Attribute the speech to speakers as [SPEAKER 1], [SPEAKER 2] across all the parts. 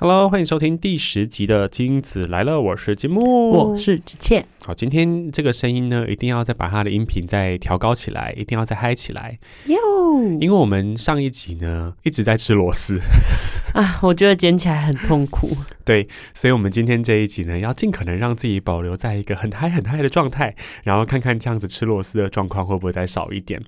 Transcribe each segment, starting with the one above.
[SPEAKER 1] Hello，欢迎收听第十集的《金子来了》，我是金木，
[SPEAKER 2] 我是子倩。
[SPEAKER 1] 好，今天这个声音呢，一定要再把它的音频再调高起来，一定要再嗨起来
[SPEAKER 2] 哟。
[SPEAKER 1] 因为我们上一集呢一直在吃螺丝
[SPEAKER 2] 啊，我觉得捡起来很痛苦。
[SPEAKER 1] 对，所以，我们今天这一集呢，要尽可能让自己保留在一个很嗨、很嗨的状态，然后看看这样子吃螺丝的状况会不会再少一点。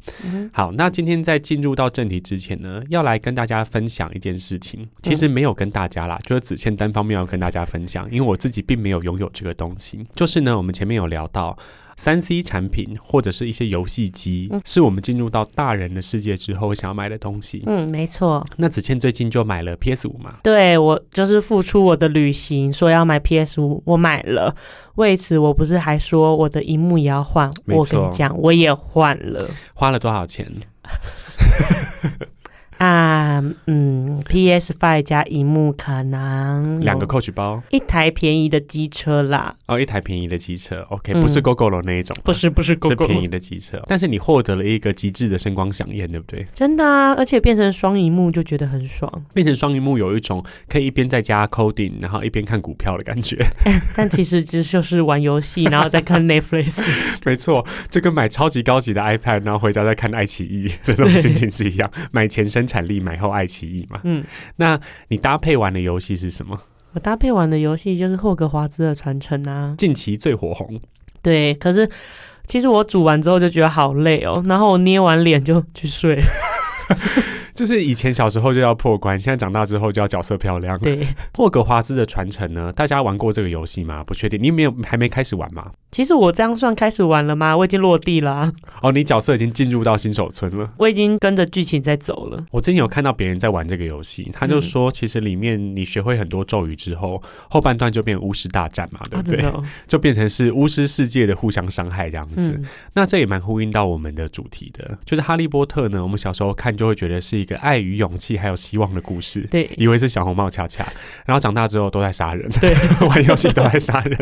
[SPEAKER 1] 好，那今天在进入到正题之前呢，要来跟大家分享一件事情，其实没有跟大家啦，就是子倩单方面要跟大家分享，因为我自己并没有拥有这个东西。就是呢，我们前面有聊到。三 C 产品或者是一些游戏机，是我们进入到大人的世界之后想要买的东西。
[SPEAKER 2] 嗯，没错。
[SPEAKER 1] 那子倩最近就买了 PS 五嘛？
[SPEAKER 2] 对，我就是付出我的旅行，说要买 PS 五，我买了。为此，我不是还说我的荧幕也要换？我跟你讲，我也换了。
[SPEAKER 1] 花了多少钱？
[SPEAKER 2] 啊，嗯，PS Five 加荧幕可能
[SPEAKER 1] 两个 Coach 包，
[SPEAKER 2] 一台便宜的机车啦。
[SPEAKER 1] 哦，一台便宜的机车，OK，不是 GoGo 罗那一种，
[SPEAKER 2] 不是不是 GoGo，
[SPEAKER 1] 是便宜的机车。但是你获得了一个极致的声光响应，对不对？
[SPEAKER 2] 真的啊，而且变成双荧幕就觉得很爽。
[SPEAKER 1] 变成双荧幕有一种可以一边在家 coding，然后一边看股票的感觉。
[SPEAKER 2] 但其实其实就是玩游戏，然后再看 Netflix。
[SPEAKER 1] 没错，就跟买超级高级的 iPad，然后回家再看爱奇艺的那种心情是一样。买前生。产力买后爱奇艺嘛，嗯，那你搭配玩的游戏是什么？
[SPEAKER 2] 我搭配玩的游戏就是霍格华兹的传承啊，
[SPEAKER 1] 近期最火红。
[SPEAKER 2] 对，可是其实我煮完之后就觉得好累哦，然后我捏完脸就去睡。
[SPEAKER 1] 就是以前小时候就要破关，现在长大之后就要角色漂亮。
[SPEAKER 2] 对，
[SPEAKER 1] 霍格华兹的传承呢？大家玩过这个游戏吗？不确定，你没有还没开始玩吗？
[SPEAKER 2] 其实我这样算开始玩了吗？我已经落地了。
[SPEAKER 1] 哦，你角色已经进入到新手村了。
[SPEAKER 2] 我已经跟着剧情在走了。
[SPEAKER 1] 我之前有看到别人在玩这个游戏，他就说，其实里面你学会很多咒语之后，后半段就变巫师大战嘛，对不对？就变成是巫师世界的互相伤害这样子。那这也蛮呼应到我们的主题的，就是哈利波特呢。我们小时候看就会觉得是一个爱与勇气还有希望的故事，
[SPEAKER 2] 对，
[SPEAKER 1] 以为是小红帽恰恰，然后长大之后都在杀人，
[SPEAKER 2] 对，
[SPEAKER 1] 玩游戏都在杀人。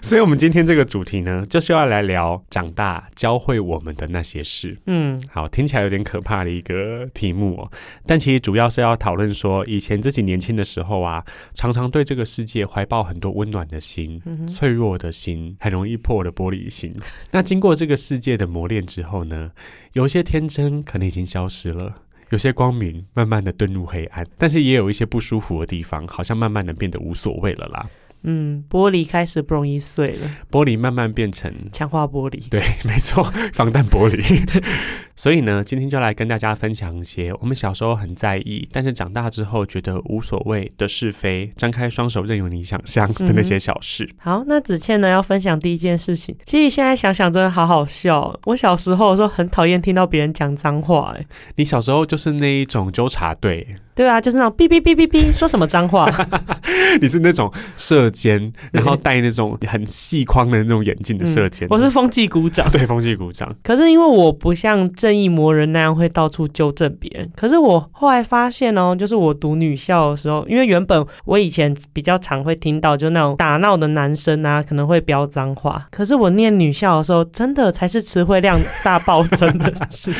[SPEAKER 1] 所以，我们今天这个主题呢，就是要来聊长大教会我们的那些事。嗯，好，听起来有点可怕的一个题目哦，但其实主要是要讨论说，以前自己年轻的时候啊，常常对这个世界怀抱很多温暖的心，脆弱的心，很容易破的玻璃心。那经过这个世界的磨练之后呢？有些天真可能已经消失了，有些光明慢慢的遁入黑暗，但是也有一些不舒服的地方，好像慢慢的变得无所谓了啦。
[SPEAKER 2] 嗯，玻璃开始不容易碎了。
[SPEAKER 1] 玻璃慢慢变成
[SPEAKER 2] 强化玻璃。
[SPEAKER 1] 对，没错，防弹玻璃。所以呢，今天就来跟大家分享一些我们小时候很在意，但是长大之后觉得无所谓的是非。张开双手，任由你想象的那些小事。
[SPEAKER 2] 好，那子倩呢要分享第一件事情。其实现在想想，真的好好笑。我小时候的时候很讨厌听到别人讲脏话。哎，
[SPEAKER 1] 你小时候就是那一种纠察队。
[SPEAKER 2] 对啊，就是那种哔哔哔哔哔，说什么脏话？
[SPEAKER 1] 你是那种射箭，然后戴那种很细框的那种眼镜的射箭。
[SPEAKER 2] 我是风纪鼓掌，
[SPEAKER 1] 对，风纪鼓掌。
[SPEAKER 2] 可是因为我不像正义魔人那样会到处纠正别人。可是我后来发现哦，就是我读女校的时候，因为原本我以前比较常会听到，就那种打闹的男生啊，可能会飙脏话。可是我念女校的时候，真的才是词汇量大暴增的是。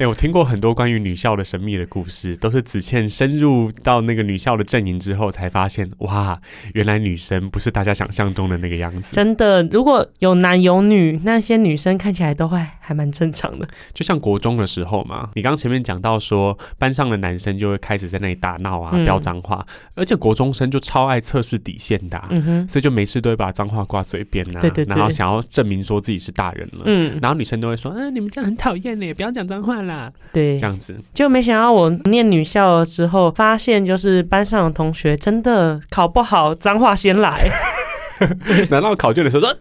[SPEAKER 1] 哎，我听过很多关于女校的神秘的故事，都是子倩。深入到那个女校的阵营之后，才发现哇，原来女生不是大家想象中的那个样子。
[SPEAKER 2] 真的，如果有男有女，那些女生看起来都会还蛮正常的。
[SPEAKER 1] 就像国中的时候嘛，你刚前面讲到说，班上的男生就会开始在那里打闹啊、飙脏话，而且国中生就超爱测试底线的，所以就没事都会把脏话挂嘴边呐，
[SPEAKER 2] 对对，
[SPEAKER 1] 然后想要证明说自己是大人了。嗯，然后女生都会说，嗯，你们这样很讨厌呢，不要讲脏话啦。
[SPEAKER 2] 对，
[SPEAKER 1] 这样子
[SPEAKER 2] 就没想到我念女校。之后发现，就是班上的同学真的考不好，脏话先来。
[SPEAKER 1] 难道考卷的时候说，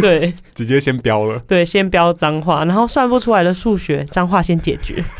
[SPEAKER 2] 对，
[SPEAKER 1] 直接先标了？
[SPEAKER 2] 对，先标脏话，然后算不出来的数学，脏话先解决。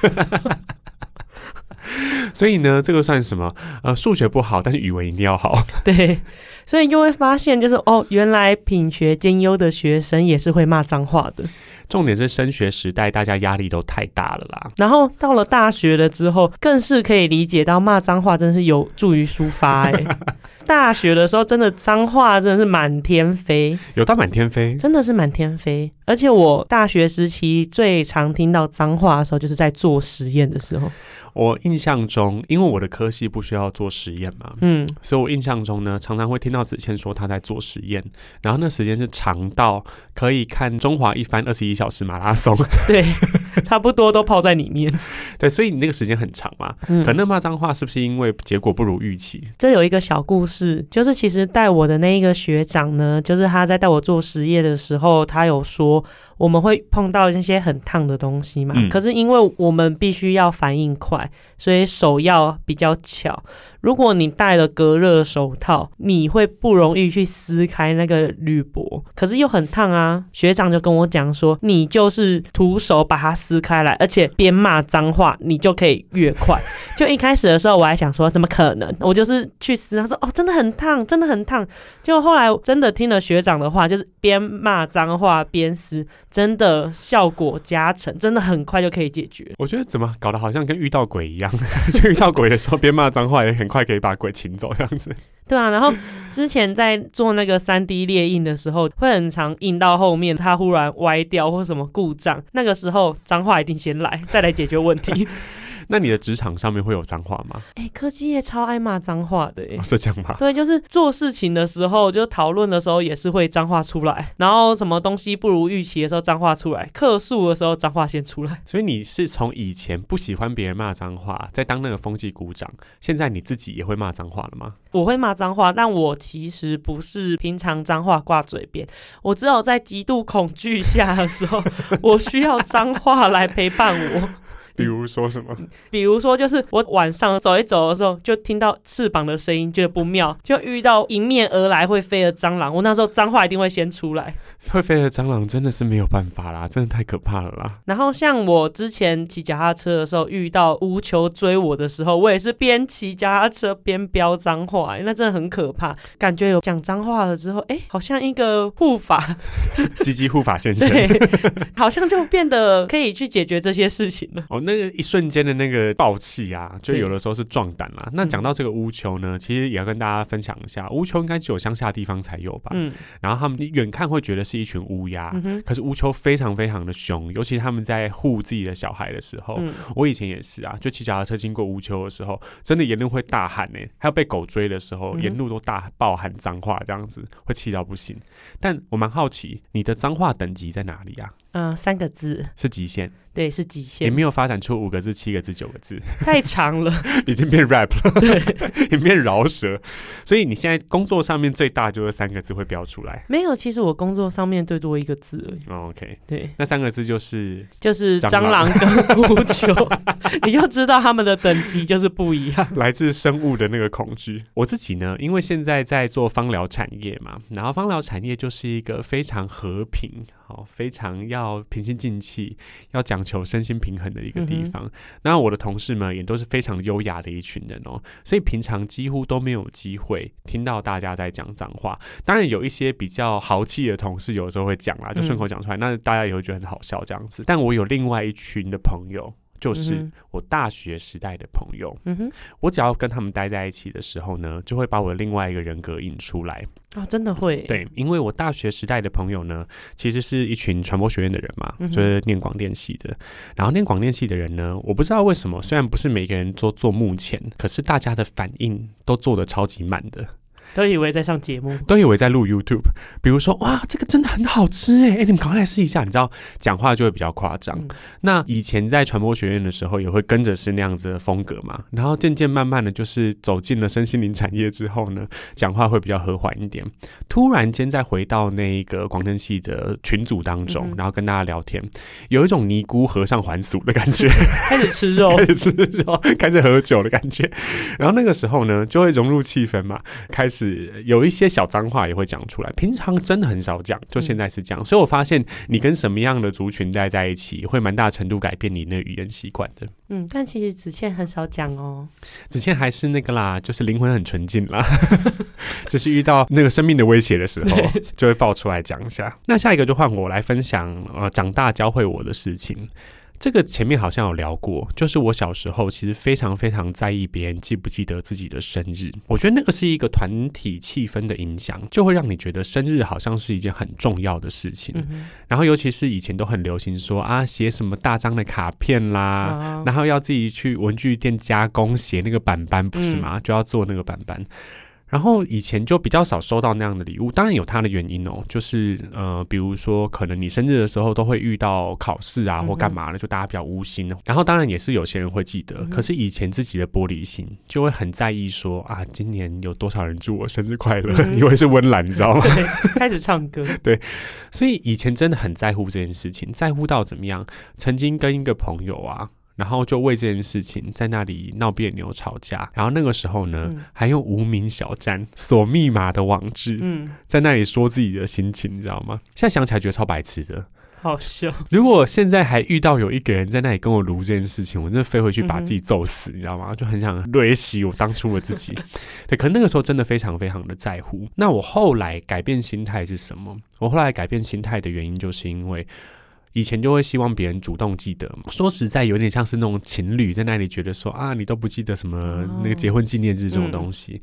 [SPEAKER 1] 所以呢，这个算什么？呃，数学不好，但是语文一定要好。
[SPEAKER 2] 对，所以就会发现，就是哦，原来品学兼优的学生也是会骂脏话的。
[SPEAKER 1] 重点是升学时代，大家压力都太大了啦。
[SPEAKER 2] 然后到了大学了之后，更是可以理解到骂脏话真是有助于抒发哎。大学的时候，真的脏话真的是满天飞，
[SPEAKER 1] 有到满天飞，
[SPEAKER 2] 真的是满天飞。而且我大学时期最常听到脏话的时候，就是在做实验的时候。
[SPEAKER 1] 我印象中，因为我的科系不需要做实验嘛，嗯，所以我印象中呢，常常会听到子谦说他在做实验，然后那时间是长到可以看中华一番二十一小时马拉松，
[SPEAKER 2] 对，差不多都泡在里面，
[SPEAKER 1] 对，所以你那个时间很长嘛，嗯，可那骂脏话是不是因为结果不如预期？
[SPEAKER 2] 这有一个小故事，就是其实带我的那一个学长呢，就是他在带我做实验的时候，他有说。我们会碰到那些很烫的东西嘛？可是因为我们必须要反应快，所以手要比较巧。如果你戴了隔热手套，你会不容易去撕开那个铝箔，可是又很烫啊。学长就跟我讲说，你就是徒手把它撕开来，而且边骂脏话，你就可以越快。就一开始的时候，我还想说怎么可能？我就是去撕，他说哦，真的很烫，真的很烫。就后来真的听了学长的话，就是边骂脏话边撕，真的效果加成，真的很快就可以解决。
[SPEAKER 1] 我觉得怎么搞得好像跟遇到鬼一样，就遇到鬼的时候边骂脏话也很。快可以把鬼请走这样子，
[SPEAKER 2] 对啊。然后之前在做那个三 D 列印的时候，会很长印到后面，它忽然歪掉或什么故障，那个时候脏话一定先来，再来解决问题。
[SPEAKER 1] 那你的职场上面会有脏话吗？
[SPEAKER 2] 哎，科技业超爱骂脏话的，
[SPEAKER 1] 是这样吗？
[SPEAKER 2] 对，就是做事情的时候，就讨论的时候也是会脏话出来，然后什么东西不如预期的时候脏话出来，客诉的时候脏话先出来。
[SPEAKER 1] 所以你是从以前不喜欢别人骂脏话，在当那个风气鼓掌，现在你自己也会骂脏话了吗？
[SPEAKER 2] 我会骂脏话，但我其实不是平常脏话挂嘴边，我只有在极度恐惧下的时候，我需要脏话来陪伴我。
[SPEAKER 1] 比如说什么？
[SPEAKER 2] 比如说，就是我晚上走一走的时候，就听到翅膀的声音，觉得不妙，就遇到迎面而来会飞的蟑螂，我那时候脏话一定会先出来。
[SPEAKER 1] 会飞的蟑螂真的是没有办法啦，真的太可怕了啦。
[SPEAKER 2] 然后像我之前骑脚踏车的时候，遇到无球追我的时候，我也是边骑脚踏车边飙脏话，那真的很可怕。感觉有讲脏话了之后，哎，好像一个护法，
[SPEAKER 1] 积极护法先生，
[SPEAKER 2] 好像就变得可以去解决这些事情了。哦，
[SPEAKER 1] 那个一瞬间的那个暴气啊，就有的时候是壮胆啦。那讲到这个乌丘呢，其实也要跟大家分享一下，乌丘应该只有乡下地方才有吧？嗯，然后他们远看会觉得。是一群乌鸦，可是乌丘非常非常的凶，尤其他们在护自己的小孩的时候，我以前也是啊，就骑脚踏车经过乌丘的时候，真的沿路会大喊呢，还有被狗追的时候，沿路都大爆喊脏话，这样子会气到不行。但我蛮好奇，你的脏话等级在哪里啊？
[SPEAKER 2] 嗯，三个字
[SPEAKER 1] 是极限，
[SPEAKER 2] 对，是极限，
[SPEAKER 1] 也没有发展出五个字、七个字、九个字，
[SPEAKER 2] 太长了，
[SPEAKER 1] 已经变 rap 了，对，也变饶舌。所以你现在工作上面最大就是三个字会标出来。
[SPEAKER 2] 没有，其实我工作上面最多一个字而
[SPEAKER 1] 已。OK，
[SPEAKER 2] 对，
[SPEAKER 1] 那三个字就是
[SPEAKER 2] 就是蟑螂跟乌球，你就知道他们的等级就是不一样，
[SPEAKER 1] 来自生物的那个恐惧。我自己呢，因为现在在做芳疗产业嘛，然后芳疗产业就是一个非常和平。非常要平心静气，要讲求身心平衡的一个地方。那我的同事们也都是非常优雅的一群人哦，所以平常几乎都没有机会听到大家在讲脏话。当然有一些比较豪气的同事，有时候会讲啦，就顺口讲出来，那大家也会觉得很好笑这样子。但我有另外一群的朋友。就是我大学时代的朋友，嗯哼，我只要跟他们待在一起的时候呢，就会把我的另外一个人格引出来
[SPEAKER 2] 啊，真的会，
[SPEAKER 1] 对，因为我大学时代的朋友呢，其实是一群传播学院的人嘛，就是念广电系的，然后念广电系的人呢，我不知道为什么，虽然不是每个人都做幕前，可是大家的反应都做的超级慢的。
[SPEAKER 2] 都以为在上节目，
[SPEAKER 1] 都以为在录 YouTube。比如说，哇，这个真的很好吃哎！哎，你们赶快来试一下。你知道，讲话就会比较夸张。那以前在传播学院的时候，也会跟着是那样子的风格嘛。然后渐渐慢慢的就是走进了身心灵产业之后呢，讲话会比较和缓一点。突然间再回到那个广电系的群组当中，然后跟大家聊天，有一种尼姑和尚还俗的感觉，
[SPEAKER 2] 开始吃肉，
[SPEAKER 1] 开始吃肉，开始喝酒的感觉。然后那个时候呢，就会融入气氛嘛，开始。是有一些小脏话也会讲出来，平常真的很少讲，就现在是这样。所以我发现你跟什么样的族群待在一起，会蛮大程度改变你那语言习惯的。
[SPEAKER 2] 嗯，但其实子倩很少讲哦，
[SPEAKER 1] 子倩还是那个啦，就是灵魂很纯净啦，就是遇到那个生命的威胁的时候，就会爆出来讲一下。那下一个就换我来分享，呃，长大教会我的事情。这个前面好像有聊过，就是我小时候其实非常非常在意别人记不记得自己的生日。我觉得那个是一个团体气氛的影响，就会让你觉得生日好像是一件很重要的事情。然后尤其是以前都很流行说啊，写什么大张的卡片啦，然后要自己去文具店加工写那个板板，不是吗？就要做那个板板。然后以前就比较少收到那样的礼物，当然有它的原因哦，就是呃，比如说可能你生日的时候都会遇到考试啊或干嘛的，就大家比较无心哦。然后当然也是有些人会记得，可是以前自己的玻璃心就会很在意说啊，今年有多少人祝我生日快乐，以为是温岚，你知道吗？
[SPEAKER 2] 开始唱歌，
[SPEAKER 1] 对，所以以前真的很在乎这件事情，在乎到怎么样？曾经跟一个朋友啊。然后就为这件事情在那里闹别扭吵架，然后那个时候呢，还用无名小站锁密码的网志，在那里说自己的心情，你知道吗？现在想起来觉得超白痴的，
[SPEAKER 2] 好笑。
[SPEAKER 1] 如果现在还遇到有一个人在那里跟我撸这件事情，我真的飞回去把自己揍死，你知道吗？就很想对洗我当初的自己。对，可能那个时候真的非常非常的在乎。那我后来改变心态是什么？我后来改变心态的原因，就是因为。以前就会希望别人主动记得嘛，说实在有点像是那种情侣在那里觉得说啊，你都不记得什么那个结婚纪念日这种东西。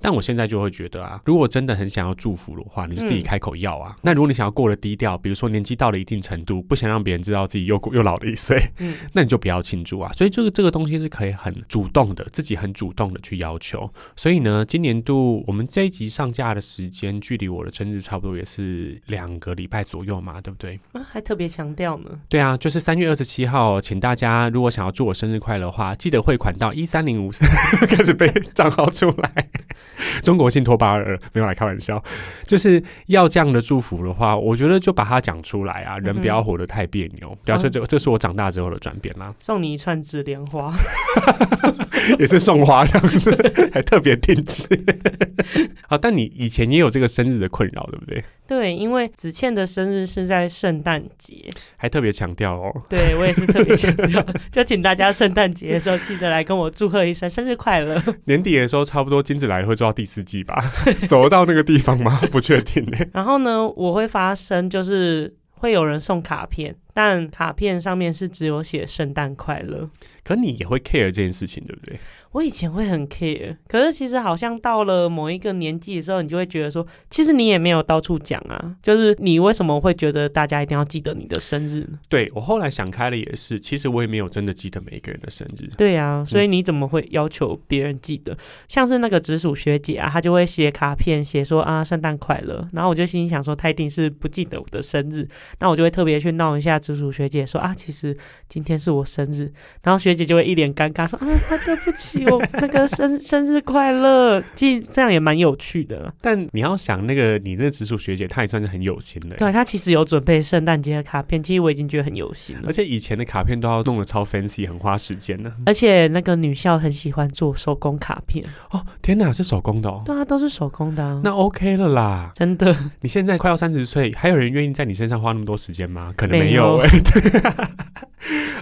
[SPEAKER 1] 但我现在就会觉得啊，如果真的很想要祝福的话，你就自己开口要啊。那如果你想要过得低调，比如说年纪到了一定程度，不想让别人知道自己又 又老了一岁，嗯，那你就不要庆祝啊。所以这个这个东西是可以很主动的，自己很主动的去要求。所以呢，今年度我们这一集上架的时间，距离我的生日差不多也是两个礼拜左右嘛，对不对？
[SPEAKER 2] 啊，还特别强调呢。
[SPEAKER 1] 对啊，就是三月二十七号，请大家如果想要祝我生日快乐的话，记得汇款到一三零五三，开始背账号出来。中国信托八二二没有来开玩笑，就是要这样的祝福的话，我觉得就把它讲出来啊，人不要活得太别扭。表示这这是我长大之后的转变啦。
[SPEAKER 2] 送你一串紫莲花，
[SPEAKER 1] 也是送花这样子，还特别定制。好，但你以前也有这个生日的困扰，对不对？
[SPEAKER 2] 对，因为子倩的生日是在圣诞节，
[SPEAKER 1] 还特别强调哦。
[SPEAKER 2] 对我也是特别强调，就请大家圣诞节的时候记得来跟我祝贺一声生日快乐。
[SPEAKER 1] 年底的时候，差不多金子来会做到第四季吧？走到那个地方吗？不确定。
[SPEAKER 2] 然后呢，我会发生就是会有人送卡片，但卡片上面是只有写圣诞快乐。
[SPEAKER 1] 可你也会 care 这件事情，对不对？
[SPEAKER 2] 我以前会很 care，可是其实好像到了某一个年纪的时候，你就会觉得说，其实你也没有到处讲啊。就是你为什么会觉得大家一定要记得你的生日呢？
[SPEAKER 1] 对我后来想开了，也是，其实我也没有真的记得每一个人的生日。
[SPEAKER 2] 对啊，所以你怎么会要求别人记得？像是那个直属学姐啊，她就会写卡片，写说啊圣诞快乐。然后我就心里想说，她一定是不记得我的生日。那我就会特别去闹一下直属学姐，说啊，其实今天是我生日。然后学姐就会一脸尴尬说啊，对不起，我那个生。生生日快乐，其实这样也蛮有趣的。
[SPEAKER 1] 但你要想，那个你那直属学姐，她也算是很有心的。
[SPEAKER 2] 对，她其实有准备圣诞节的卡片，其实我已经觉得很有心了。
[SPEAKER 1] 而且以前的卡片都要弄得超 fancy，很花时间呢。
[SPEAKER 2] 而且那个女校很喜欢做手工卡片。
[SPEAKER 1] 哦，天哪，是手工的哦。
[SPEAKER 2] 对啊，都是手工的。
[SPEAKER 1] 那 OK 了啦，
[SPEAKER 2] 真的。
[SPEAKER 1] 你现在快要三十岁，还有人愿意在你身上花那么多时间吗？可能没有哎。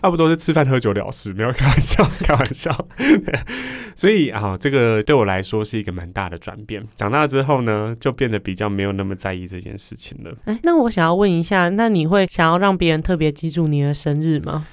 [SPEAKER 1] 差 不多是吃饭喝酒了事，没有开玩笑，开玩笑。所以啊，这个对我来说是一个蛮大的转变。长大之后呢，就变得比较没有那么在意这件事情了。
[SPEAKER 2] 哎，那我想要问一下，那你会想要让别人特别记住你的生日吗？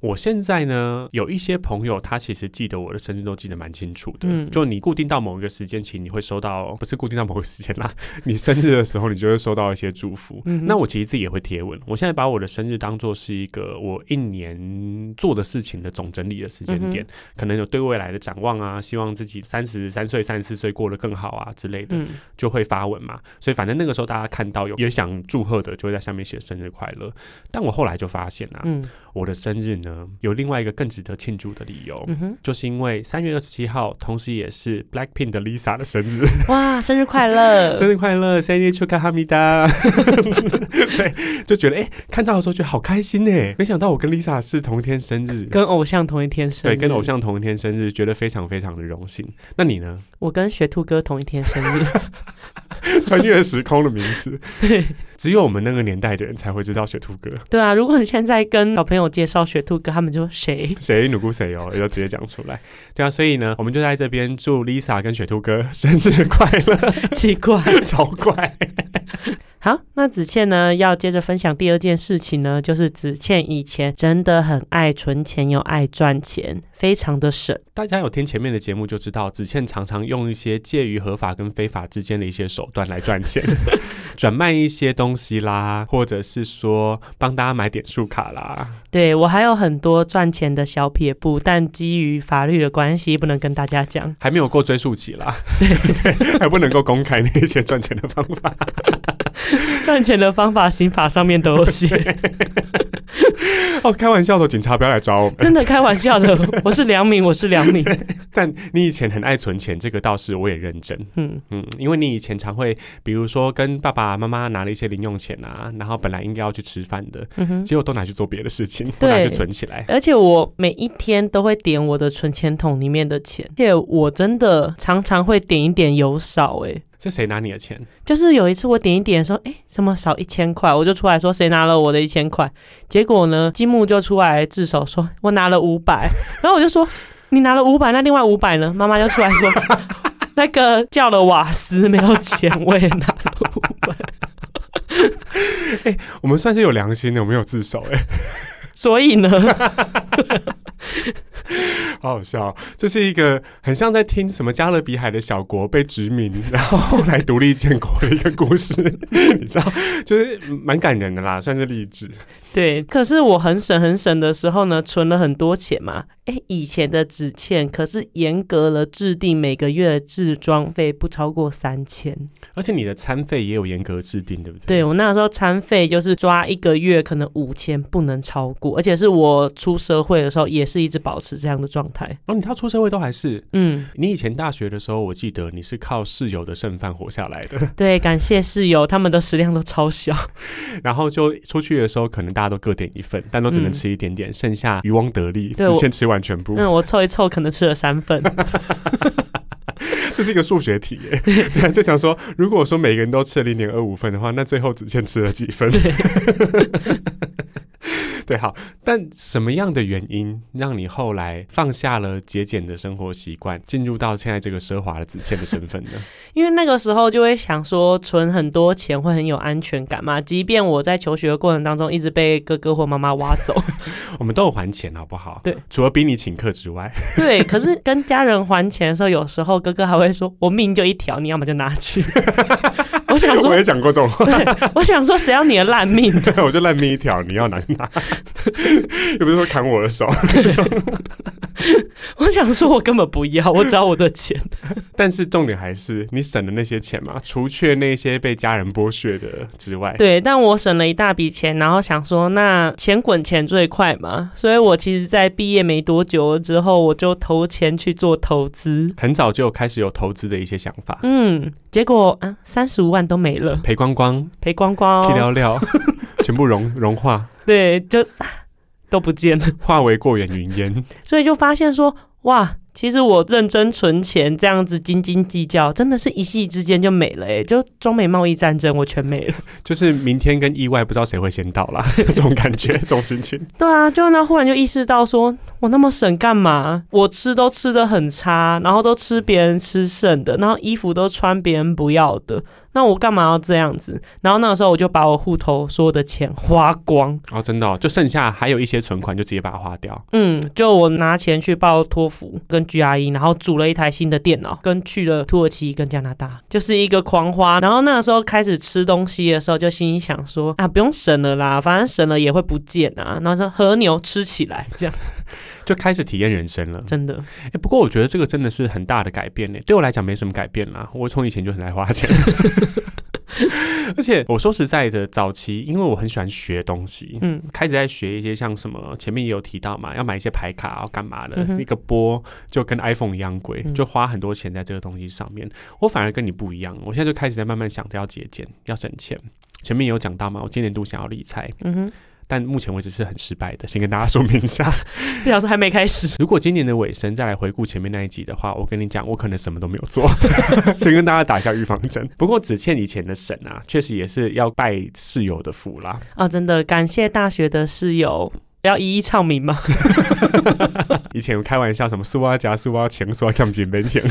[SPEAKER 1] 我现在呢，有一些朋友，他其实记得我的生日都记得蛮清楚的。嗯，就你固定到某一个时间期，你会收到，不是固定到某个时间啦，你生日的时候，你就会收到一些祝福。嗯，那我其实自己也会贴文。我现在把我的生日当做是一个我一年做的事情的总整理的时间点，可能有对未来的展望啊，希望自己三十三岁、三十四岁过得更好啊之类的，就会发文嘛。所以反正那个时候大家看到有也想祝贺的，就会在下面写生日快乐。但我后来就发现啊，我的生日呢。有另外一个更值得庆祝的理由，就是因为三月二十七号，同时也是 Blackpink 的 Lisa 的生日。
[SPEAKER 2] 哇，生日快乐！
[SPEAKER 1] 生日快乐！生日축하哈密达。对，就觉得哎，看到的时候觉得好开心哎，没想到我跟 Lisa 是同一天生日，
[SPEAKER 2] 跟偶像同一天生
[SPEAKER 1] 日。对，跟偶像同一天生日，觉得非常非常的荣幸。那你呢？
[SPEAKER 2] 我跟雪兔哥同一天生日。
[SPEAKER 1] 穿越时空的名字，对，只有我们那个年代的人才会知道雪兔哥。
[SPEAKER 2] 对啊，如果你现在跟小朋友介绍雪兔哥，他们就谁
[SPEAKER 1] 谁努姑谁哦，也就直接讲出来。对啊，所以呢，我们就在这边祝 Lisa 跟雪兔哥生日快乐。
[SPEAKER 2] 奇怪，
[SPEAKER 1] 超怪。
[SPEAKER 2] 好，那子倩呢要接着分享第二件事情呢，就是子倩以前真的很爱存钱又爱赚钱，非常的省。
[SPEAKER 1] 大家有听前面的节目就知道，子倩常常用一些介于合法跟非法之间的一些手段来赚钱，转卖一些东西啦，或者是说帮大家买点数卡啦。
[SPEAKER 2] 对我还有很多赚钱的小撇步，但基于法律的关系，不能跟大家讲，
[SPEAKER 1] 还没有过追溯期啦，对 对，还不能够公开那些赚钱的方法。
[SPEAKER 2] 赚钱的方法，刑法上面都有写。
[SPEAKER 1] 哦，开玩笑的，警察不要来抓我们。
[SPEAKER 2] 真的开玩笑的，我是良民，我是良民。
[SPEAKER 1] 但你以前很爱存钱，这个倒是我也认真。嗯嗯，因为你以前常会，比如说跟爸爸妈妈拿了一些零用钱啊，然后本来应该要去吃饭的，结果都拿去做别的事情，都拿去存起来。
[SPEAKER 2] 而且我每一天都会点我的存钱筒里面的钱，而且我真的常常会点一点油少哎。
[SPEAKER 1] 是谁拿你的钱？
[SPEAKER 2] 就是有一次我点一点说，哎，什么少一千块，我就出来说谁拿了我的一千块。结果呢，积木就出来自首说，我拿了五百。然后我就说，你拿了五百，那另外五百呢？妈妈就出来说，那个叫了瓦斯没有钱，我也拿了五百。
[SPEAKER 1] 哎，我们算是有良心的，我没有自首哎。
[SPEAKER 2] 所以呢？
[SPEAKER 1] 好好笑，这是一个很像在听什么加勒比海的小国被殖民，然后后来独立建国的一个故事，你知道，就是蛮感人的啦，算是励志。
[SPEAKER 2] 对，可是我很省很省的时候呢，存了很多钱嘛。哎，以前的纸欠可是严格了制定每个月的置装费不超过三千，
[SPEAKER 1] 而且你的餐费也有严格制定，对不对？
[SPEAKER 2] 对我那时候餐费就是抓一个月可能五千不能超过，而且是我出社会的时候也是一直保持这样的状态。
[SPEAKER 1] 哦，你到出社会都还是？嗯，你以前大学的时候，我记得你是靠室友的剩饭活下来的。
[SPEAKER 2] 对，感谢室友，他们的食量都超小，
[SPEAKER 1] 然后就出去的时候可能大家都各点一份，但都只能吃一点点，剩下渔翁得利，只限吃完。全部，
[SPEAKER 2] 嗯，我凑一凑，可能吃了三份，
[SPEAKER 1] 这是一个数学题，对，就想说，如果说每个人都吃了零点二五份的话，那最后只欠吃了几分？对，好，但什么样的原因让你后来放下了节俭的生活习惯，进入到现在这个奢华的子倩的身份呢？
[SPEAKER 2] 因为那个时候就会想说，存很多钱会很有安全感嘛。即便我在求学的过程当中一直被哥哥或妈妈挖走，
[SPEAKER 1] 我们都有还钱，好不好？
[SPEAKER 2] 对，
[SPEAKER 1] 除了逼你请客之外，
[SPEAKER 2] 对。可是跟家人还钱的时候，有时候哥哥还会说：“我命就一条，你要么就拿去。”我想说，
[SPEAKER 1] 我也讲过这种话。
[SPEAKER 2] 我想说，谁要你的烂命？
[SPEAKER 1] 我就烂命一条，你要拿拿，又不是说砍我的手。
[SPEAKER 2] 我想说，我根本不要，我只要我的钱。
[SPEAKER 1] 但是重点还是你省的那些钱嘛，除却那些被家人剥削的之外。
[SPEAKER 2] 对，但我省了一大笔钱，然后想说，那钱滚钱最快嘛，所以我其实，在毕业没多久之后，我就投钱去做投资。
[SPEAKER 1] 很早就开始有投资的一些想法。
[SPEAKER 2] 嗯，结果啊，三十五万都没了，
[SPEAKER 1] 赔光光，
[SPEAKER 2] 赔光光，
[SPEAKER 1] 皮料料，全部融融化。
[SPEAKER 2] 对，就。都不见了，
[SPEAKER 1] 化为过眼云烟。
[SPEAKER 2] 所以就发现说，哇，其实我认真存钱，这样子斤斤计较，真的是一夕之间就没了。哎，就中美贸易战争，我全没了。
[SPEAKER 1] 就是明天跟意外，不知道谁会先到啦，这种感觉，这种心情。
[SPEAKER 2] 对啊，就那忽然就意识到，说我那么省干嘛？我吃都吃的很差，然后都吃别人吃剩的，然后衣服都穿别人不要的。那我干嘛要这样子？然后那个时候我就把我户头所有的钱花光
[SPEAKER 1] 哦，真的哦，就剩下还有一些存款，就直接把它花掉。
[SPEAKER 2] 嗯，就我拿钱去报托福跟 GRE，然后组了一台新的电脑，跟去了土耳其跟加拿大，就是一个狂花。然后那个时候开始吃东西的时候，就心里想说啊，不用省了啦，反正省了也会不见啊。然后说和牛吃起来这样。
[SPEAKER 1] 就开始体验人生了，
[SPEAKER 2] 真的。
[SPEAKER 1] 哎，不过我觉得这个真的是很大的改变呢。对我来讲没什么改变啦，我从以前就很爱花钱，而且我说实在的，早期因为我很喜欢学东西，嗯，开始在学一些像什么前面也有提到嘛，要买一些牌卡要干嘛的，那个波就跟 iPhone 一样贵，就花很多钱在这个东西上面。我反而跟你不一样，我现在就开始在慢慢想着要节俭，要省钱。前面有讲到嘛，我今年度想要理财，嗯哼。但目前为止是很失败的，先跟大家说明一下。
[SPEAKER 2] 李老师还没开始。
[SPEAKER 1] 如果今年的尾声再来回顾前面那一集的话，我跟你讲，我可能什么都没有做。先跟大家打一下预防针。不过子倩以前的神啊，确实也是要拜室友的福啦。
[SPEAKER 2] 啊，真的感谢大学的室友，要一一唱名吗？
[SPEAKER 1] 以前开玩笑，什么苏阿夹苏阿钱苏阿看不见没钱。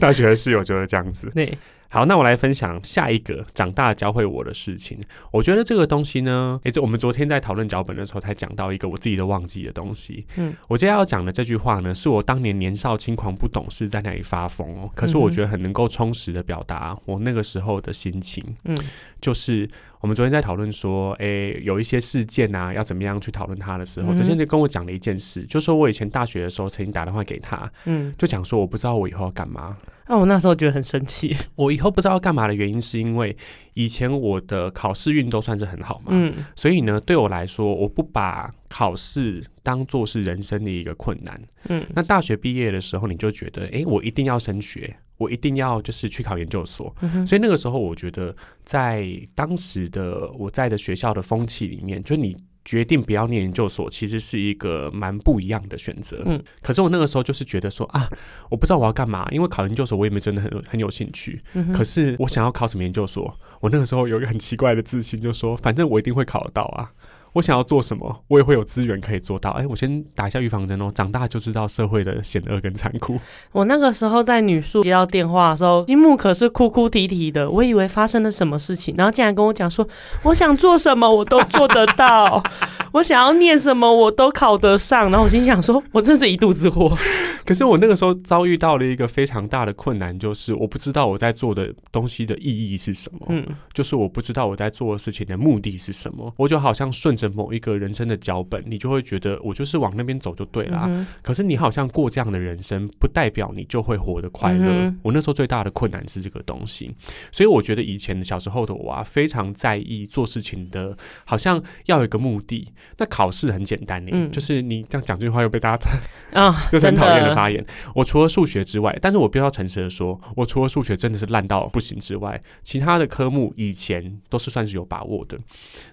[SPEAKER 1] 大学的室友就是这样子。
[SPEAKER 2] 对。
[SPEAKER 1] 好，那我来分享下一个长大教会我的事情。我觉得这个东西呢，诶，这我们昨天在讨论脚本的时候才讲到一个我自己都忘记的东西。嗯，我今天要讲的这句话呢，是我当年年少轻狂不懂事在那里发疯哦，可是我觉得很能够充实的表达我那个时候的心情。嗯，就是我们昨天在讨论说，诶，有一些事件啊，要怎么样去讨论它的时候，之前就跟我讲了一件事，就说我以前大学的时候曾经打电话给他，嗯，就讲说我不知道我以后要干嘛。
[SPEAKER 2] 那我那时候觉得很生气。
[SPEAKER 1] 我以后不知道要干嘛的原因，是因为以前我的考试运都算是很好嘛，嗯，所以呢，对我来说，我不把考试当做是人生的一个困难，嗯。那大学毕业的时候，你就觉得，哎，我一定要升学，我一定要就是去考研究所，所以那个时候，我觉得在当时的我在的学校的风气里面，就你。决定不要念研究所，其实是一个蛮不一样的选择。嗯，可是我那个时候就是觉得说啊，我不知道我要干嘛，因为考研究所我也没真的很很有兴趣。嗯，可是我想要考什么研究所，我那个时候有一个很奇怪的自信，就说反正我一定会考得到啊。我想要做什么，我也会有资源可以做到。哎，我先打一下预防针哦，长大就知道社会的险恶跟残酷。
[SPEAKER 2] 我那个时候在女宿接到电话的时候，金木可是哭哭啼啼的，我以为发生了什么事情，然后竟然跟我讲说，我想做什么我都做得到，我想要念什么我都考得上。然后我心想说，我真是一肚子火。
[SPEAKER 1] 可是我那个时候遭遇到了一个非常大的困难，就是我不知道我在做的东西的意义是什么，嗯，就是我不知道我在做的事情的目的是什么，我就好像顺。着某一个人生的脚本，你就会觉得我就是往那边走就对了。可是你好像过这样的人生，不代表你就会活得快乐。我那时候最大的困难是这个东西，所以我觉得以前小时候的我啊，非常在意做事情的，好像要有一个目的。那考试很简单，嗯，就是你这样讲这句话又被大家啊，就是很讨厌的发言。我除了数学之外，但是我必须要诚实的说，我除了数学真的是烂到不行之外，其他的科目以前都是算是有把握的。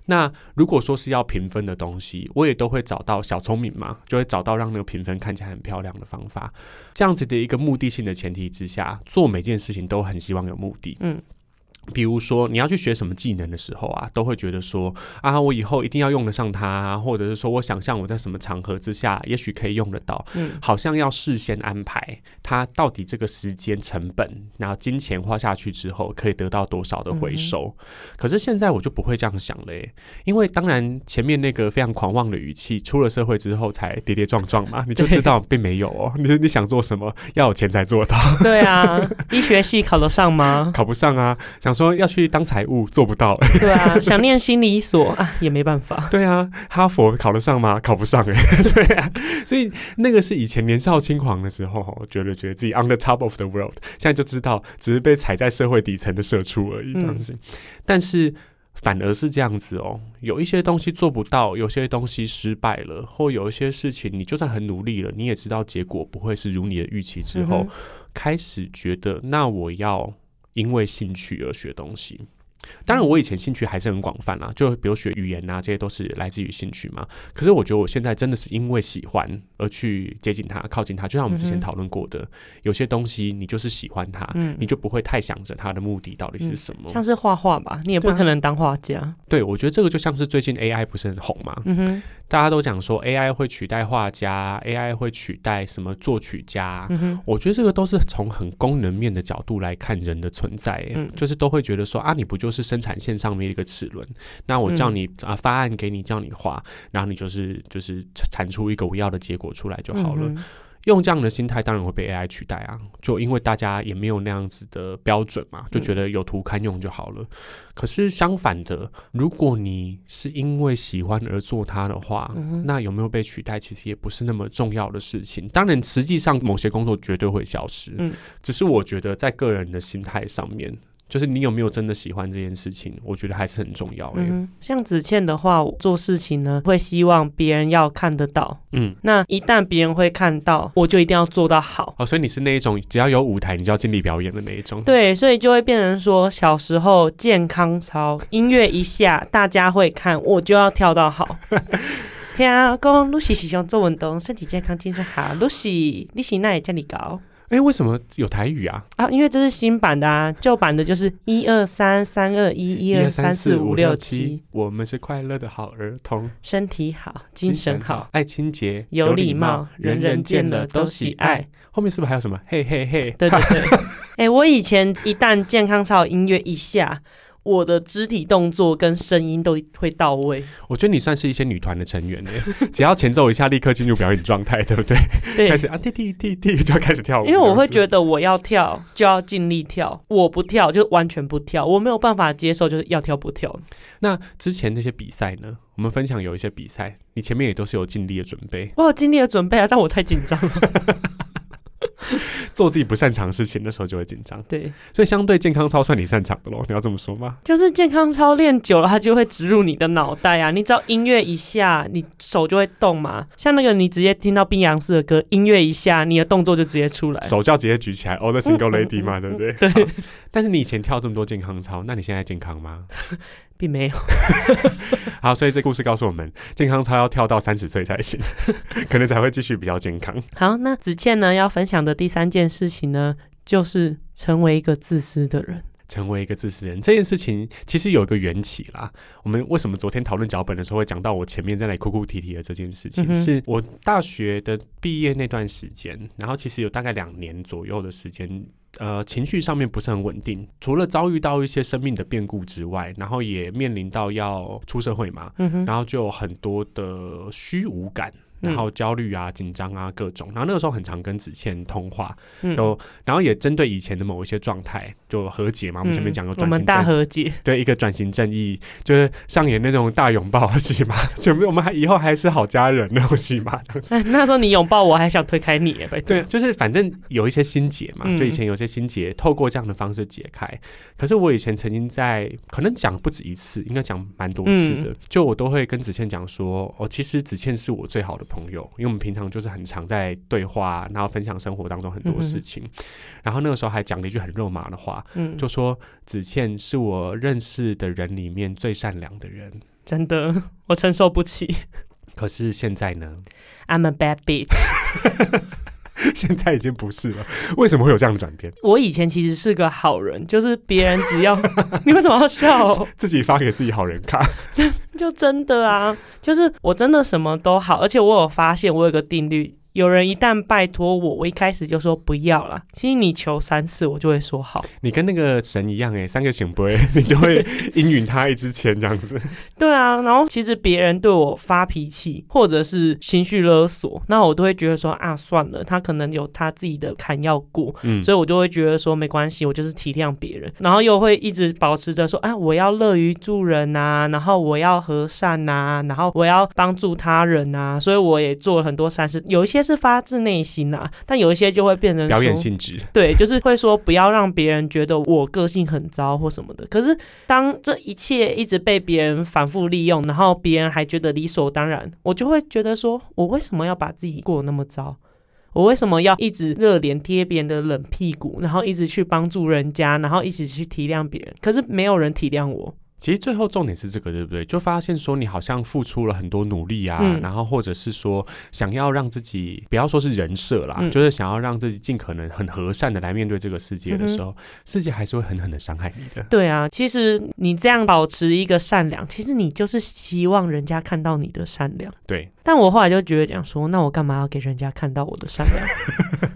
[SPEAKER 1] 那如果说是要要评分的东西，我也都会找到小聪明嘛，就会找到让那个评分看起来很漂亮的方法。这样子的一个目的性的前提之下，做每件事情都很希望有目的。嗯。比如说，你要去学什么技能的时候啊，都会觉得说啊，我以后一定要用得上它，或者是说我想象我在什么场合之下，也许可以用得到。嗯，好像要事先安排，它到底这个时间成本，然后金钱花下去之后，可以得到多少的回收。可是现在我就不会这样想了，因为当然前面那个非常狂妄的语气，出了社会之后才跌跌撞撞嘛，你就知道并没有哦。你你想做什么，要有钱才做到。
[SPEAKER 2] 对啊，医学系考得上吗？
[SPEAKER 1] 考不上啊，想。说要去当财务做不到，
[SPEAKER 2] 对啊，想念心理所啊也没办法。
[SPEAKER 1] 对啊，哈佛考得上吗？考不上哎。对啊，所以那个是以前年少轻狂的时候，觉得觉得自己 on the top of the world，现在就知道只是被踩在社会底层的社畜而已。这样子，但是反而是这样子哦，有一些东西做不到，有些东西失败了，或有一些事情你就算很努力了，你也知道结果不会是如你的预期之后，开始觉得那我要。因为兴趣而学东西，当然我以前兴趣还是很广泛啦，就比如学语言啊，这些都是来自于兴趣嘛。可是我觉得我现在真的是因为喜欢而去接近它、靠近它。就像我们之前讨论过的，有些东西你就是喜欢它，你就不会太想着它的目的到底是什么。
[SPEAKER 2] 像是画画吧，你也不可能当画家。
[SPEAKER 1] 对，我觉得这个就像是最近 AI 不是很红嘛。大家都讲说 AI 会取代画家，AI 会取代什么作曲家？我觉得这个都是从很功能面的角度来看人的存在，就是都会觉得说啊，你不就是生产线上面一个齿轮？那我叫你啊发案给你，叫你画，然后你就是就是产出一个我要的结果出来就好了。用这样的心态，当然会被 AI 取代啊！就因为大家也没有那样子的标准嘛，就觉得有图堪用就好了。可是相反的，如果你是因为喜欢而做它的话，那有没有被取代，其实也不是那么重要的事情。当然，实际上某些工作绝对会消失。嗯，只是我觉得在个人的心态上面。就是你有没有真的喜欢这件事情？我觉得还是很重要嗯。
[SPEAKER 2] 像子倩的话，做事情呢会希望别人要看得到。嗯，那一旦别人会看到，我就一定要做到好。
[SPEAKER 1] 哦，所以你是那一种只要有舞台，你就要尽力表演的那一种。
[SPEAKER 2] 对，所以就会变成说，小时候健康操，音乐一下，大家会看，我就要跳到好。听讲露西喜欢做运动，身体健康，精神好。露西，你是哪里这里高？
[SPEAKER 1] 哎，为什么有台语啊？
[SPEAKER 2] 啊，因为这是新版的啊，旧版的就是一二三三二一，一二三四五六七。
[SPEAKER 1] 我们是快乐的好儿童，
[SPEAKER 2] 身体好，精神好，
[SPEAKER 1] 爱清洁，
[SPEAKER 2] 有礼貌，人人见了都喜爱。
[SPEAKER 1] 后面是不是还有什么？嘿嘿嘿，
[SPEAKER 2] 对对对。哎、我以前一旦健康操音乐一下，我的肢体动作跟声音都会到位。
[SPEAKER 1] 我觉得你算是一些女团的成员呢，只要前奏一下，立刻进入表演状态，对不对？
[SPEAKER 2] 对
[SPEAKER 1] 开，始啊，滴滴滴滴就要开始跳舞。
[SPEAKER 2] 因为我会觉
[SPEAKER 1] 得，
[SPEAKER 2] 得我要跳就要尽力跳，我不跳就完全不跳，我没有办法接受就是要跳不跳。
[SPEAKER 1] 那之前那些比赛呢？我们分享有一些比赛，你前面也都是有尽力的准备，
[SPEAKER 2] 我有尽力的准备啊，但我太紧张了。
[SPEAKER 1] 做自己不擅长的事情的时候就会紧张，
[SPEAKER 2] 对，
[SPEAKER 1] 所以相对健康操算你擅长的咯，你要这么说吗？
[SPEAKER 2] 就是健康操练久了，它就会植入你的脑袋啊。你只要音乐一下，你手就会动嘛。像那个你直接听到碧昂斯的歌，音乐一下，你的动作就直接出来。
[SPEAKER 1] 手就要直接举起来，All the single lady 嘛，对不对？
[SPEAKER 2] 对。
[SPEAKER 1] 但是你以前跳这么多健康操，那你现在健康吗？
[SPEAKER 2] 并没有。
[SPEAKER 1] 好，所以这故事告诉我们，健康操要跳到三十岁才行，可能才会继续比较健康。
[SPEAKER 2] 好，那子倩呢要分享的第三件事情呢，就是成为一个自私的人。
[SPEAKER 1] 成为一个自私人这件事情，其实有一个缘起啦。我们为什么昨天讨论脚本的时候会讲到我前面在那里哭哭啼啼的这件事情？
[SPEAKER 2] 嗯
[SPEAKER 1] 是我大学的毕业那段时间，然后其实有大概两年左右的时间，呃，情绪上面不是很稳定。除了遭遇到一些生命的变故之外，然后也面临到要出社会嘛，
[SPEAKER 2] 嗯哼，
[SPEAKER 1] 然后就有很多的虚无感。
[SPEAKER 2] 嗯
[SPEAKER 1] 然后焦虑啊、紧张啊各种，然后那个时候很常跟子倩通话，
[SPEAKER 2] 嗯
[SPEAKER 1] 有然后也针对以前的某一些状态就和解嘛。我们前面讲过
[SPEAKER 2] 嗯我们大
[SPEAKER 1] 转型正
[SPEAKER 2] 和解，
[SPEAKER 1] 对一个转型正义，就是上演那种大拥抱的戏码，就我们还以后还是好家人那种戏码，这样子。
[SPEAKER 2] 哎，那时候你拥抱我，还想推开你。
[SPEAKER 1] 对，就是反正有一些心结嘛，
[SPEAKER 2] 嗯
[SPEAKER 1] 就以前有些心结，透过这样的方式解开。可是我以前曾经在可能讲不止一次，应该讲蛮多次
[SPEAKER 2] 嗯
[SPEAKER 1] 的，就我都会跟子倩讲说，哦，其实子倩是我最好的朋友，因为我们平常就是很常在对话，然后分享生活当中很多事情。然后那个时候还讲了一句很肉麻的话，
[SPEAKER 2] 嗯，
[SPEAKER 1] 就说子倩是我认识的人里面最善良的人。
[SPEAKER 2] 真的，我承受不起。
[SPEAKER 1] 可是现在呢
[SPEAKER 2] ？I'm a bad bitch。
[SPEAKER 1] 现在已经不是了。为什么会有这样的转变？
[SPEAKER 2] 我以前其实是个好人，就是别人只要 你为什么要笑？
[SPEAKER 1] 自己发给自己好人卡，
[SPEAKER 2] 就真的啊，就是我真的什么都好，而且我有发现我有个定律，有人一旦拜托我，我一开始就说不要了。其实你求三次，我就会说好。
[SPEAKER 1] 你跟那个神一样哎，三个醒不会，你就会应允他一支签这样子。
[SPEAKER 2] 对啊，然后其实别人对我发脾气，或者是情绪勒索，那我都会觉得说啊，算了，他可能有他自己的坎要过，
[SPEAKER 1] 嗯，
[SPEAKER 2] 所以我就会觉得说没关系，我就是体谅别人，然后又会一直保持着说啊，我要乐于助人呐、然后我要和善呐、然后我要帮助他人呐、所以我也做了很多善事，有一些是发自内心呐、但有一些就会变成
[SPEAKER 1] 表演性质。
[SPEAKER 2] 对，就是会说不要让别人觉得我个性很糟或什么的。可是当这一切一直被别人反复利用，然后别人还觉得理所当然，我就会觉得说，我为什么要把自己过得那么糟？我为什么要一直热脸贴别人的冷屁股，然后一直去帮助人家，然后一直去体谅别人？可是没有人体谅我。
[SPEAKER 1] 其实最后重点是这个，对不对？就发现说你好像付出了很多努力啊，
[SPEAKER 2] 嗯
[SPEAKER 1] 然后或者是说想要让自己不要说是人设啦，
[SPEAKER 2] 嗯
[SPEAKER 1] 就是想要让自己尽可能很和善的来面对这个世界的时候，世界还是会狠狠的伤害你的。
[SPEAKER 2] 对啊，其实你这样保持一个善良，其实你就是希望人家看到你的善良。
[SPEAKER 1] 对，
[SPEAKER 2] 但我后来就觉得讲说，那我干嘛要给人家看到我的善良？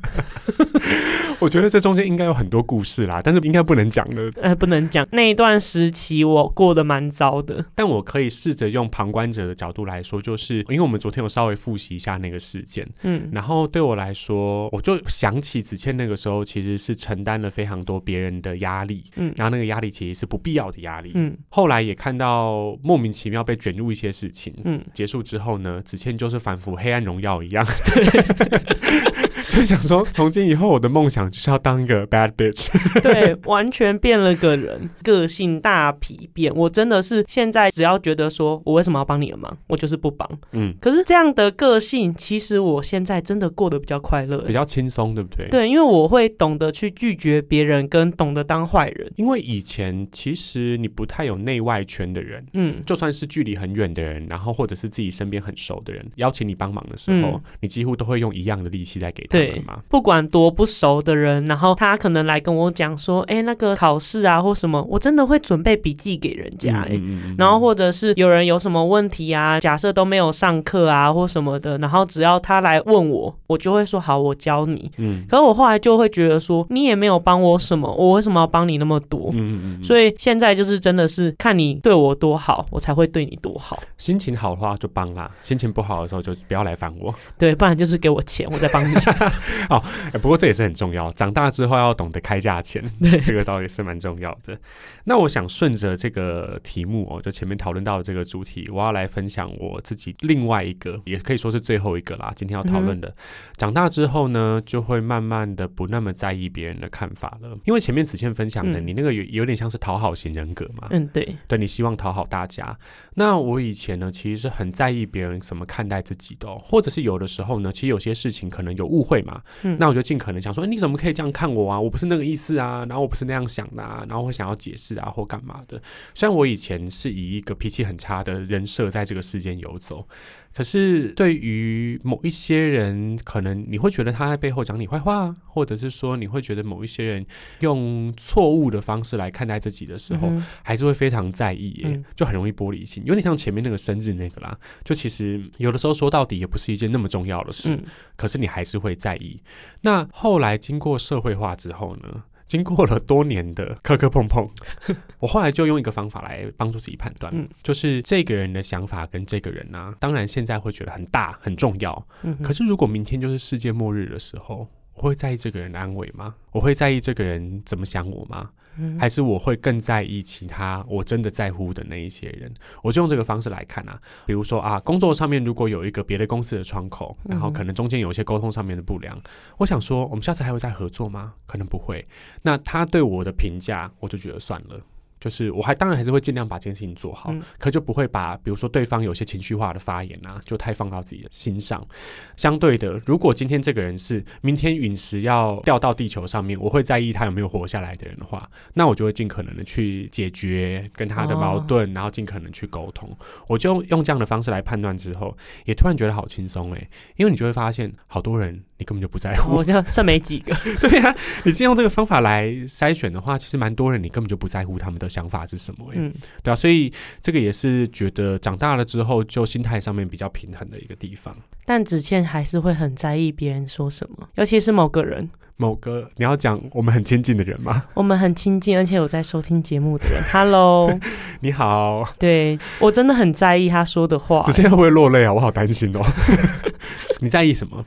[SPEAKER 1] 我觉得这中间应该有很多故事啦，但是应该不能讲的。
[SPEAKER 2] 呃，不能讲那一段时期我过得蛮糟的。
[SPEAKER 1] 但我可以试着用旁观者的角度来说，就是因为我们昨天有稍微复习一下那个事件，
[SPEAKER 2] 嗯
[SPEAKER 1] 然后对我来说，我就想起子倩那个时候其实是承担了非常多别人的压力，
[SPEAKER 2] 嗯
[SPEAKER 1] 然后那个压力其实是不必要的压力。
[SPEAKER 2] 嗯
[SPEAKER 1] 后来也看到莫名其妙被卷入一些事情，
[SPEAKER 2] 嗯，
[SPEAKER 1] 结束之后呢，子倩就是反腐黑暗荣耀一样，就想说从今以后我的梦想就是要当一个 bad bitch。
[SPEAKER 2] 对，完全变了个人，个性大疲变。我真的是现在只要觉得说我为什么要帮你的忙，我就是不帮。
[SPEAKER 1] 嗯，
[SPEAKER 2] 可是这样的个性，其实我现在真的过得比较快乐
[SPEAKER 1] 比。较轻松，对不对？。
[SPEAKER 2] 对，因为我会懂得去拒绝别人，跟懂得当坏人。
[SPEAKER 1] 因为以前其实你不太有内外圈的人，
[SPEAKER 2] 嗯，
[SPEAKER 1] 就算是距离很远的人，然后或者是自己身边很熟的人，邀请你帮忙的时候，
[SPEAKER 2] 嗯
[SPEAKER 1] 你几乎都会用一样的力气在给他
[SPEAKER 2] 对，不管多不熟的人，然后他可能来跟我讲说，哎，那个考试啊或什么，我真的会准备笔记给人家，哎，然后或者是有人有什么问题啊，假设都没有上课啊或什么的，然后只要他来问我，我就会说好，我教你。嗯，可是我后来就会觉得说，你也没有帮我什么，我为什么要帮你那么多？嗯嗯嗯。所以现在就是真的是看你对我多好，我才会对你多好。
[SPEAKER 1] 心情好的话就帮啦，心情不好的时候就不要来烦我。
[SPEAKER 2] 对，不然就是给我钱，我再帮你。
[SPEAKER 1] 哦，不过这也是很重要，长大之后要懂得开价钱，这个倒也是蛮重要的。那我想顺着这个题目哦，就前面讨论到的这个主题，我要来分享我自己另外一个，也可以说是最后一个啦。今天要讨论的，长大之后呢，就会慢慢的不那么在意别人的看法了，因为前面子倩分享的，你那个有有点像是讨好型人格嘛。
[SPEAKER 2] 嗯，对，
[SPEAKER 1] 对你希望讨好大家。那我以前呢，其实是很在意别人怎么看待自己的，或者是有的时候呢，其实有些事情可能有误会嘛。嗯，那我就尽可能想说，你怎么可以这样看我啊？我不是那个意思啊，然后我不是那样想的啊，然后会想要解释啊，或干嘛的。虽然我以前是以一个脾气很差的人设在这个世间游走。可是，对于某一些人，可能你会觉得他在背后讲你坏话，或者是说你会觉得某一些人用错误的方式来看待自己的时候，还是会非常在意，就很容易玻璃心，有点像前面那个生日那个啦。就其实有的时候说到底也不是一件那么重要的事，可是你还是会在意。那后来经过社会化之后呢？经过了多年的磕磕碰碰，我后来就用一个方法来帮助自己判断，就是这个人的想法跟这个人呢，当然现在会觉得很大很重要，可是如果明天就是世界末日的时候。我会在意这个人的安危吗？我会在意这个人怎么想我吗？还是我会更在意其他我真的在乎的那一些人？我就用这个方式来看啊。比如说啊，工作上面如果有一个别的公司的窗口，然后可能中间有一些沟通上面的不良，我想说，我们下次还会再合作吗？可能不会。那他对我的评价，我就觉得算了。就是我还当然还是会尽量把这件事情做好，可就不会把比如说对方有些情绪化的发言啊，就太放到自己的心上。相对的，如果今天这个人是明天陨石要掉到地球上面，我会在意他有没有活下来的人的话，那我就会尽可能的去解决跟他的矛盾，然后尽可能去沟通。我就用这样的方式来判断之后，也突然觉得好轻松诶，因为你就会发现好多人你根本就不在乎，
[SPEAKER 2] 我就剩没几个。
[SPEAKER 1] 对呀，你先用这个方法来筛选的话，其实蛮多人你根本就不在乎他们的。想法是什么？嗯，对啊，所以这个也是觉得长大了之后，就心态上面比较平衡的一个地方。
[SPEAKER 2] 但子倩还是会很在意别人说什么，尤其是某个人，
[SPEAKER 1] 某个你要讲我们很亲近的人吗？
[SPEAKER 2] 我们很亲近，而且有在收听节目的人。Hello，
[SPEAKER 1] 你好。
[SPEAKER 2] 对我真的很在意他说的话。
[SPEAKER 1] 子倩会不会落泪啊？我好担心哦。你在意什么？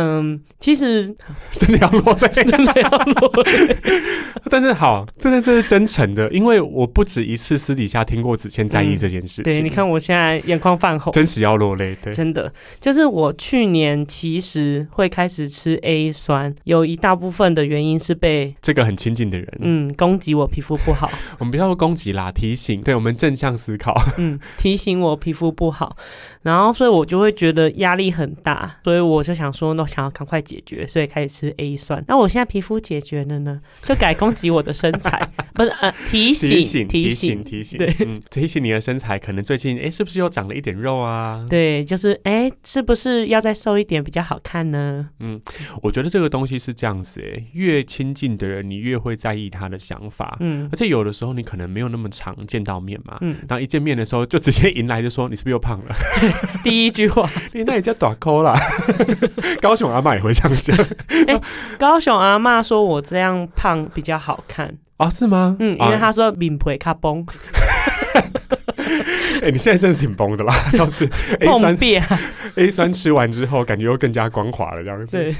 [SPEAKER 2] 嗯，其实
[SPEAKER 1] 真的要落泪，
[SPEAKER 2] 真的要落泪。
[SPEAKER 1] 但是好，真的这是真诚的，因为我不止一次私底下听过子谦在意这件事情。
[SPEAKER 2] 对，你看我现在眼眶泛红，
[SPEAKER 1] 真实要落泪。对，
[SPEAKER 2] 真的就是我去年其实会开始吃 A 酸，有一大部分的原因是被
[SPEAKER 1] 这个很亲近的人，
[SPEAKER 2] 嗯，攻击我皮肤不好。
[SPEAKER 1] 我们不要说攻击啦，提醒，对我们正向思考，
[SPEAKER 2] 嗯，提醒我皮肤不好，然后所以我就会觉得压力很大，所以我就想说那。想要赶快解决，所以开始吃 A 酸。那我现在皮肤解决了呢，就改攻击我的身材，不是呃提醒
[SPEAKER 1] 提醒提醒提醒，对，提醒你的身材可能最近哎是不是又长了一点肉啊？
[SPEAKER 2] 对，就是哎是不是要再瘦一点比较好看呢？
[SPEAKER 1] 嗯，我觉得这个东西是这样子哎，越亲近的人你越会在意他的想法，嗯，而且有的时候你可能没有那么常见到面嘛，嗯，然后一见面的时候就直接迎来就说你是不是又胖了？
[SPEAKER 2] 第一句话，
[SPEAKER 1] 你那也叫短扣啦，高。高雄阿妈也会这样讲。
[SPEAKER 2] 哎，高雄阿妈说我这样胖比较好看
[SPEAKER 1] 啊？是吗？
[SPEAKER 2] 嗯，因为他说敏皮卡崩。
[SPEAKER 1] 哎，你现在真的挺崩的啦，倒是 A 酸 A 酸吃完之后，感觉又更加光滑了，这样子。
[SPEAKER 2] 对。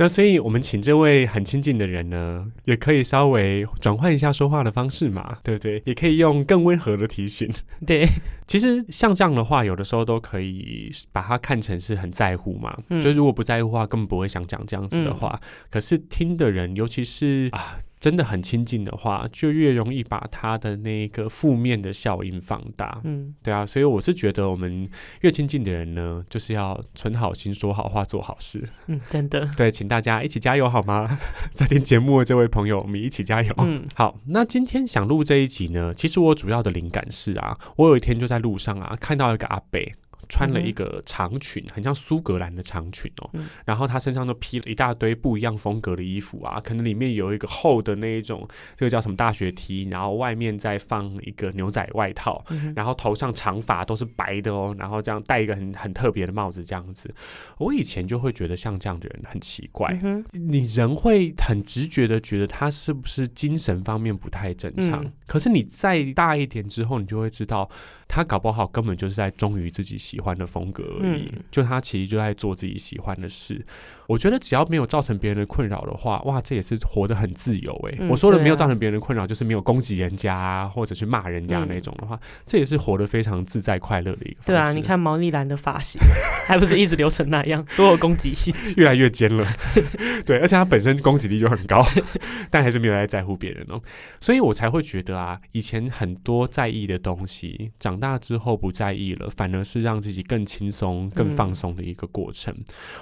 [SPEAKER 1] 那所以，我们请这位很亲近的人呢，也可以稍微转换一下说话的方式嘛，对不对？也可以用更温和的提醒。
[SPEAKER 2] 对，
[SPEAKER 1] 其实像这样的话，有的时候都可以把它看成是很在乎嘛。就如果不在乎的话，根本不会想讲这样子的话。可是听的人，尤其是啊。真的很亲近的话，就越容易把他的那个负面的效应放大。嗯，对啊，所以我是觉得我们越亲近的人呢，就是要存好心、说好话、做好事。
[SPEAKER 2] 嗯，真的。
[SPEAKER 1] 对，请大家一起加油好吗？在听节目的这位朋友，我们一起加油。嗯，好。那今天想录这一集呢，其实我主要的灵感是啊，我有一天就在路上啊，看到一个阿北。穿了一个长裙，很像苏格兰的长裙哦，然后他身上都披了一大堆不一样风格的衣服啊，可能里面有一个厚的那一种，这个叫什么大学 T，然后外面再放一个牛仔外套，然后头上长发都是白的哦，然后这样戴一个很很特别的帽子，这样子，我以前就会觉得像这样的人很奇怪，你人会很直觉的觉得他是不是精神方面不太正常，可是你再大一点之后，你就会知道。他搞不好根本就是在忠于自己喜欢的风格而已，就他其实就在做自己喜欢的事。我觉得只要没有造成别人的困扰的话，哇，这也是活得很自由哎。我说的没有造成别人的困扰，就是没有攻击人家或者去骂人家那种的话，这也是活得非常自在快乐的一个。
[SPEAKER 2] 对啊，你看毛利兰的发型，还不是一直留成那样，多有攻击性，
[SPEAKER 1] 越来越尖了。对，而且他本身攻击力就很高，但还是没有在在乎别人哦。所以我才会觉得啊，以前很多在意的东西，长大之后不在意了，反而是让自己更轻松、更放松的一个过程。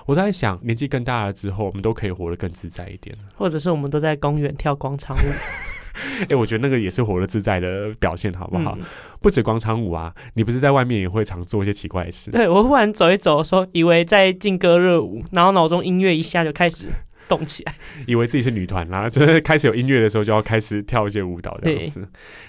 [SPEAKER 1] 我在想，年纪更。大了之后，我们都可以活得更自在一点，
[SPEAKER 2] 或者是我们都在公园跳广场舞。
[SPEAKER 1] 哎，我觉得那个也是活得自在的表现，好不好？不止广场舞啊，你不是在外面也会常做一些奇怪的事？
[SPEAKER 2] 对我忽然走一走的时候，以为在劲歌热舞，然后脑中音乐一下就开始。动起来，
[SPEAKER 1] 以为自己是女团啦，真的开始有音乐的时候就要开始跳一些舞蹈这样子。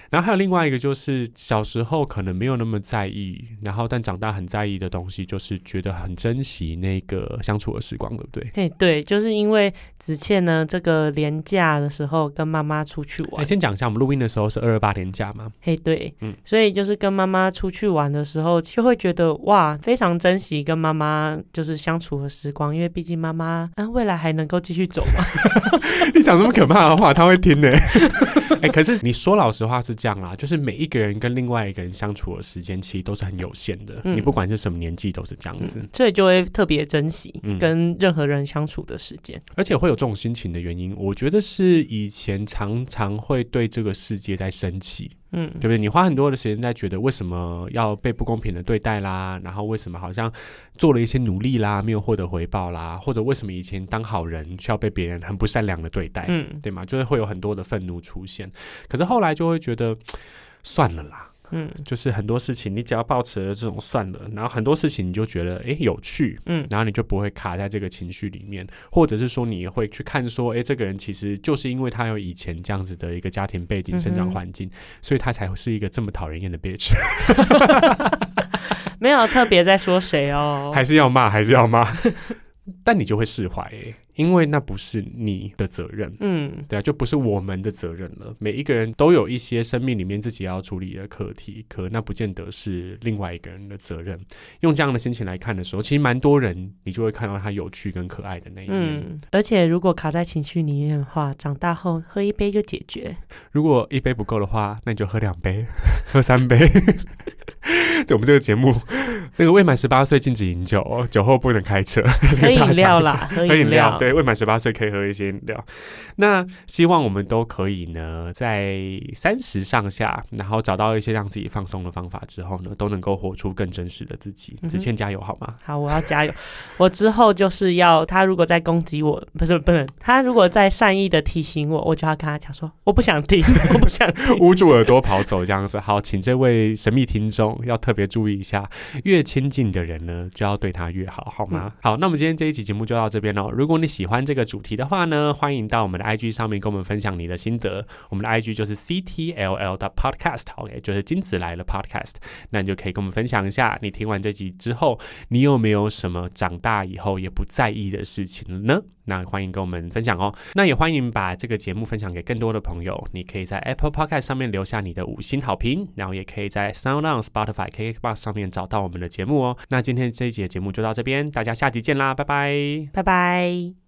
[SPEAKER 1] 然后还有另外一个就是小时候可能没有那么在意，然后但长大很在意的东西，就是觉得很珍惜那个相处的时光，对不对？
[SPEAKER 2] 嘿，对，就是因为子倩呢，这个年假的时候跟妈妈出去玩。
[SPEAKER 1] 先讲一下，我们录音的时候是二二八年假嘛？
[SPEAKER 2] 嘿，对，嗯，所以就是跟妈妈出去玩的时候，就会觉得哇，非常珍惜跟妈妈就是相处的时光，因为毕竟妈妈啊未来还能够。继续走吗？
[SPEAKER 1] 你讲这么可怕的话，他会听呢。哎，可是你说老实话是这样啦，就是每一个人跟另外一个人相处的时间其实都是很有限的。你不管是什么年纪，都是这样子，
[SPEAKER 2] 所以就会特别珍惜跟任何人相处的时间。
[SPEAKER 1] 而且会有这种心情的原因，我觉得是以前常常会对这个世界在生气。嗯，对不对？你花很多的时间在觉得为什么要被不公平的对待啦，然后为什么好像做了一些努力啦，没有获得回报啦，或者为什么以前当好人需要被别人很不善良的对待，嗯，对吗？就是会有很多的愤怒出现。可是后来就会觉得算了啦。嗯，就是很多事情，你只要保持了这种算了，然后很多事情你就觉得哎有趣，嗯，然后你就不会卡在这个情绪里面，或者是说你会去看说，哎，这个人其实就是因为他有以前这样子的一个家庭背景、生长环境，所以他才是一个这么讨人厌的 bitch。
[SPEAKER 2] 没有特别在说谁哦，
[SPEAKER 1] 还是要骂，还是要骂。但你就会释怀，因为那不是你的责任，嗯，对啊，就不是我们的责任了。每一个人都有一些生命里面自己要处理的课题，可那不见得是另外一个人的责任。用这样的心情来看的时候，其实蛮多人，你就会看到他有趣跟可爱的那一面。
[SPEAKER 2] 而且如果卡在情绪里面的话，长大后喝一杯就解决。
[SPEAKER 1] 如果一杯不够的话，那你就喝两杯，喝三杯。对，我们这个节目，那个未满十八岁禁止饮酒，酒后不能开车。
[SPEAKER 2] 喝饮料啦，喝饮料。
[SPEAKER 1] 对，未满十八岁可以喝一些饮料。那希望我们都可以呢，在三十上下，然后找到一些让自己放松的方法之后呢，都能够活出更真实的自己。子倩加油好吗？
[SPEAKER 2] 好，我要加油。我之后就是要他如果在攻击我，不是不能，他如果在善意的提醒我，我就要跟他讲说，我不想听，我不想
[SPEAKER 1] 捂住耳朵跑走这样子。好，请这位神秘听众。要特别注意一下，越亲近的人呢，就要对他越好，好吗？好，那我们今天这一期节目就到这边喽。如果你喜欢这个主题的话呢，欢迎到我们的 IG 上面跟我们分享你的心得。我们的 IG 就是 CTLL 的 Podcast，OK，就是金子来了 Podcast。那你就可以跟我们分享一下，你听完这集之后，你有没有什么长大以后也不在意的事情呢？那欢迎跟我们分享哦。那也欢迎把这个节目分享给更多的朋友。你可以在 Apple Podcast 上面留下你的五星好评，然后也可以在 SoundOn、Spotify、KKBox 上面找到我们的节目哦。那今天这一节节目就到这边，大家下集见啦，拜拜，
[SPEAKER 2] 拜拜。